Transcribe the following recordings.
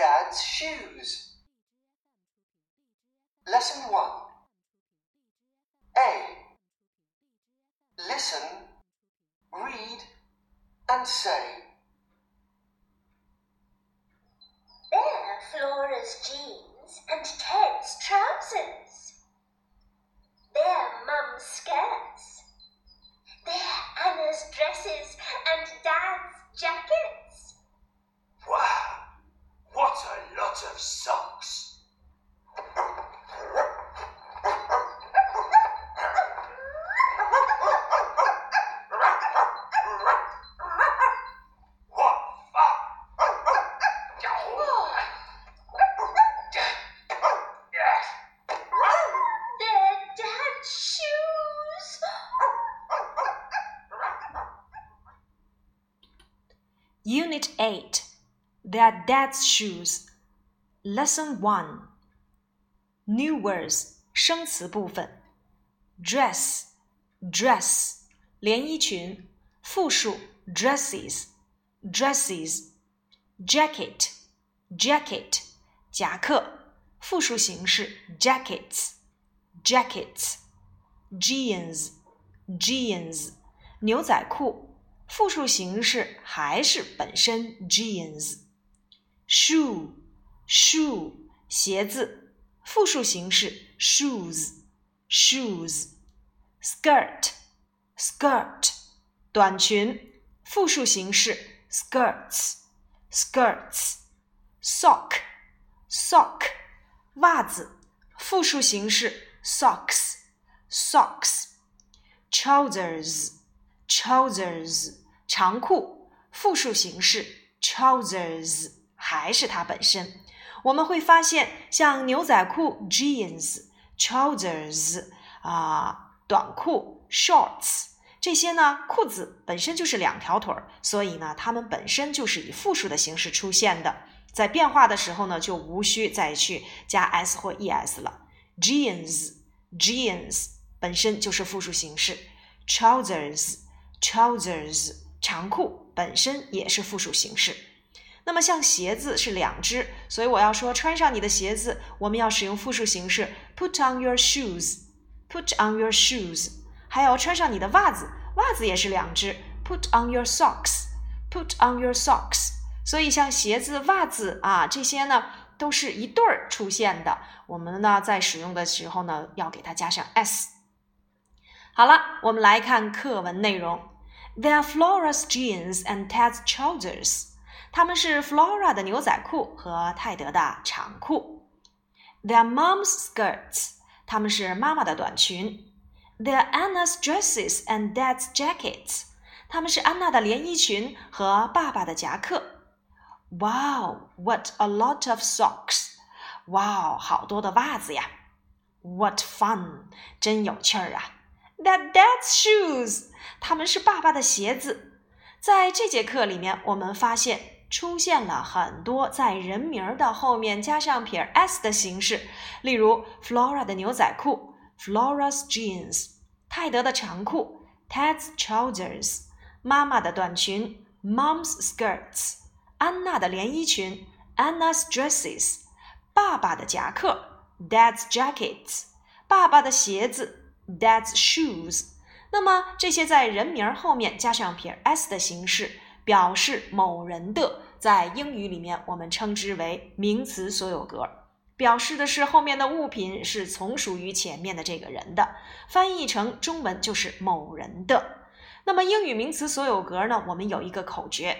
dad's shoes. Lesson 1 A. Listen, read, and say. They're Flora's jeans and Ted's trousers. They're Mum's skirts. They're Anna's dresses and Dad's jackets. Wow, what a lot of socks! What They're Dad's shoes. Unit 8 Their Dad's Shoes Lesson 1 New words 生词部分 Dress dress 连衣裙复数 dresses dresses Jacket jacket 夹克复数形式 jackets jackets Jeans jeans 牛仔裤 复数形式还是本身 jeans。shoe shoe 鞋子，复数形式 shoes shoes。skirt skirt 短裙，复数形式 skirts skirts。sock sock 袜子，复数形式 socks socks。trousers trousers 长裤，复数形式 trousers 还是它本身。我们会发现，像牛仔裤 jeans、trousers 啊、短裤 shorts 这些呢，裤子本身就是两条腿儿，所以呢，它们本身就是以复数的形式出现的。在变化的时候呢，就无需再去加 s 或 es 了。jeans jeans 本身就是复数形式，trousers trousers 长裤本身也是复数形式。那么像鞋子是两只，所以我要说穿上你的鞋子，我们要使用复数形式 put on your shoes，put on your shoes。还有穿上你的袜子，袜子也是两只，put on your socks，put on your socks。所以像鞋子、袜子啊这些呢，都是一对儿出现的。我们呢在使用的时候呢，要给它加上 s。好了，我们来看课文内容。They're Flora's jeans and Ted's trousers。它们是 Flora 的牛仔裤和泰德的长裤。They're Mom's skirts。它们是妈妈的短裙。They're Anna's dresses and Dad's jackets。它们是安娜的连衣裙和爸爸的夹克。Wow, what a lot of socks! 哇，好多的袜子呀！What fun! 真有趣儿啊 ！That Dad's shoes，他们是爸爸的鞋子。在这节课里面，我们发现出现了很多在人名的后面加上撇 s 的形式，例如 Flora 的牛仔裤 （Flora's jeans），泰德的长裤 （Ted's trousers），妈妈的短裙 （Mom's skirts），安娜的连衣裙 （Anna's dresses）。爸爸的夹克，Dad's jackets；爸爸的鞋子，Dad's shoes。那么这些在人名后面加上撇 s 的形式，表示某人的，在英语里面我们称之为名词所有格，表示的是后面的物品是从属于前面的这个人的。翻译成中文就是某人的。那么英语名词所有格呢？我们有一个口诀。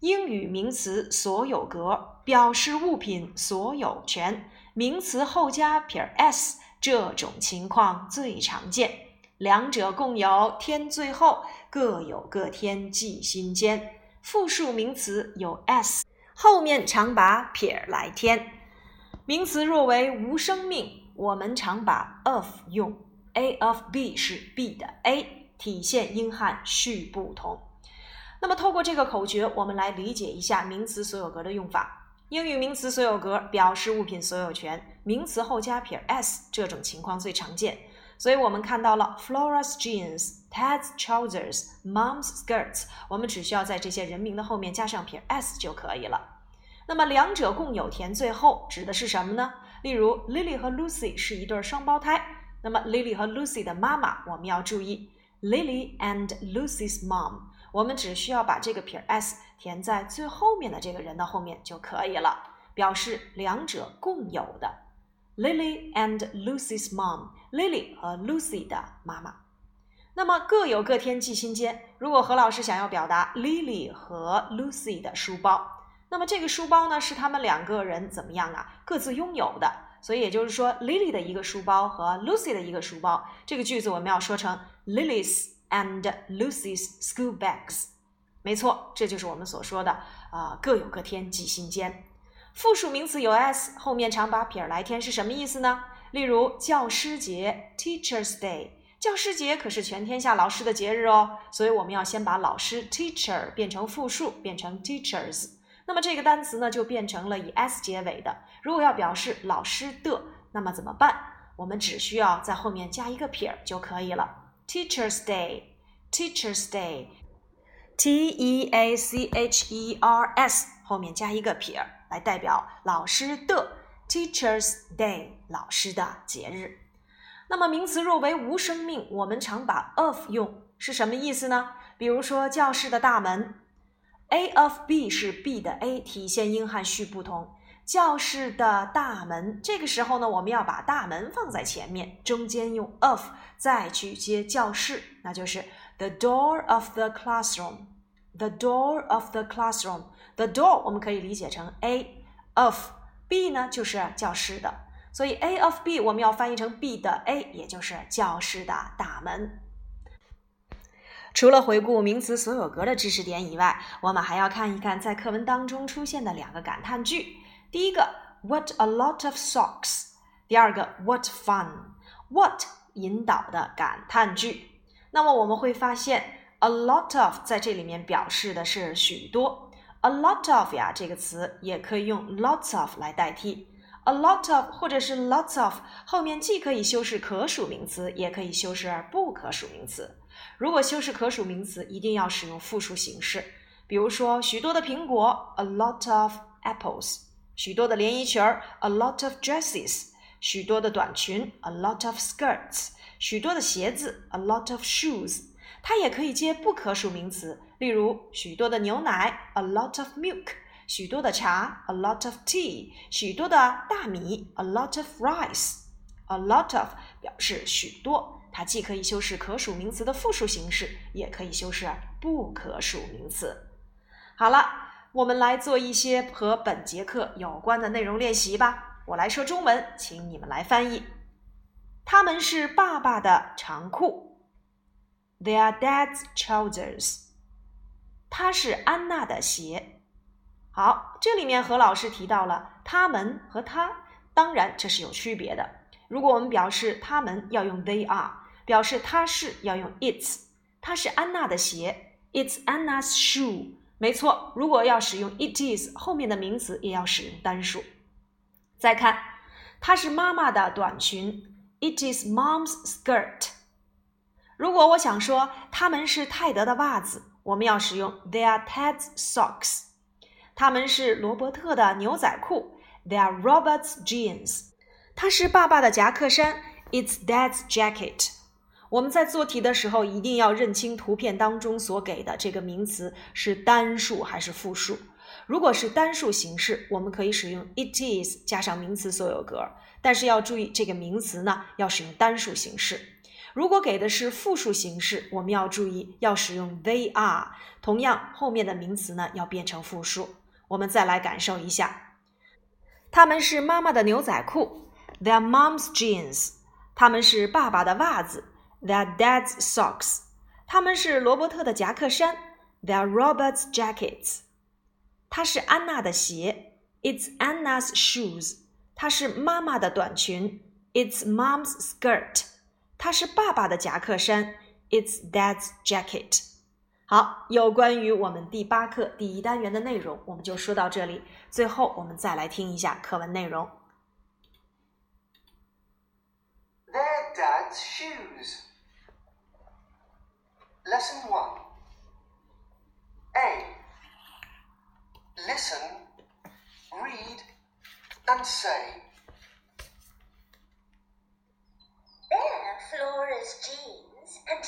英语名词所有格表示物品所有权，名词后加撇 s，这种情况最常见。两者共有天最后，各有各天记心间。复数名词有 s，后面常把撇来添。名词若为无生命，我们常把 of 用。A of B 是 B 的 A，体现英汉序不同。那么，透过这个口诀，我们来理解一下名词所有格的用法。英语名词所有格表示物品所有权，名词后加撇 s，这种情况最常见。所以我们看到了 Flora's jeans、Ted's trousers、Mom's skirts，我们只需要在这些人名的后面加上撇 s 就可以了。那么两者共有田最后指的是什么呢？例如，Lily 和 Lucy 是一对双胞胎。那么，Lily 和 Lucy 的妈妈，我们要注意，Lily and Lucy's mom。我们只需要把这个撇 s 填在最后面的这个人的后面就可以了，表示两者共有的。Lily and Lucy's mom，Lily 和 Lucy 的妈妈。那么各有各天记心间。如果何老师想要表达 Lily 和 Lucy 的书包，那么这个书包呢是他们两个人怎么样啊？各自拥有的。所以也就是说，Lily 的一个书包和 Lucy 的一个书包，这个句子我们要说成 Lily's and Lucy's school bags。没错，这就是我们所说的啊，各有各天记心间。复数名词有 s 后面常把撇儿来添是什么意思呢？例如教师节 Teachers Day。教师节可是全天下老师的节日哦，所以我们要先把老师 teacher 变成复数，变成 teachers。那么这个单词呢，就变成了以 s 结尾的。如果要表示老师的，那么怎么办？我们只需要在后面加一个撇儿就可以了。Teachers Day，Teachers Day，T E A C H E R S 后面加一个撇来代表老师的 Teachers Day，老师的节日。那么名词若为无生命，我们常把 of 用，是什么意思呢？比如说教室的大门，A of B 是 B 的 A，体现英汉序不同。教室的大门，这个时候呢，我们要把大门放在前面，中间用 of，再去接教室，那就是 the door of the classroom，the door of the classroom，the door 我们可以理解成 A of B 呢，就是教室的。所以 A of B 我们要翻译成 B 的 A，也就是教室的大门。除了回顾名词所有格的知识点以外，我们还要看一看在课文当中出现的两个感叹句。第一个 What a lot of socks，第二个 What fun，What 引导的感叹句。那么我们会发现 a lot of 在这里面表示的是许多。a lot of 呀这个词也可以用 lots of 来代替。a lot of 或者是 lots of 后面既可以修饰可数名词，也可以修饰不可数名词。如果修饰可数名词，一定要使用复数形式。比如说，许多的苹果，a lot of apples；许多的连衣裙儿，a lot of dresses；许多的短裙，a lot of skirts；许多的鞋子，a lot of shoes。它也可以接不可数名词，例如许多的牛奶，a lot of milk。许多的茶，a lot of tea；许多的大米，a lot of rice。a lot of 表示许多，它既可以修饰可数名词的复数形式，也可以修饰不可数名词。好了，我们来做一些和本节课有关的内容练习吧。我来说中文，请你们来翻译。他们是爸爸的长裤，They are Dad's trousers。它是安娜的鞋。好，这里面何老师提到了他们和他，当然这是有区别的。如果我们表示他们要用 they are，表示他是要用 its。它是安娜的鞋，It's Anna's shoe。没错，如果要使用 it is，后面的名词也要使用单数。再看，它是妈妈的短裙，It is Mom's skirt。如果我想说他们是泰德的袜子，我们要使用 They are Ted's socks。他们是罗伯特的牛仔裤，They are Robert's jeans。它是爸爸的夹克衫，It's Dad's jacket。我们在做题的时候一定要认清图片当中所给的这个名词是单数还是复数。如果是单数形式，我们可以使用 It is 加上名词所有格，但是要注意这个名词呢要使用单数形式。如果给的是复数形式，我们要注意要使用 They are，同样后面的名词呢要变成复数。我们再来感受一下，他们是妈妈的牛仔裤，They are Mom's jeans。他们是爸爸的袜子，They are Dad's socks。他们是罗伯特的夹克衫，They are Robert's jackets。它是安娜的鞋，It's Anna's shoes。它是妈妈的短裙，It's Mom's skirt。它是爸爸的夹克衫，It's Dad's jacket。好，有关于我们第八课第一单元的内容，我们就说到这里。最后，我们再来听一下课文内容。Lesson 1 A. Listen, read, and say. There, Flora's jeans and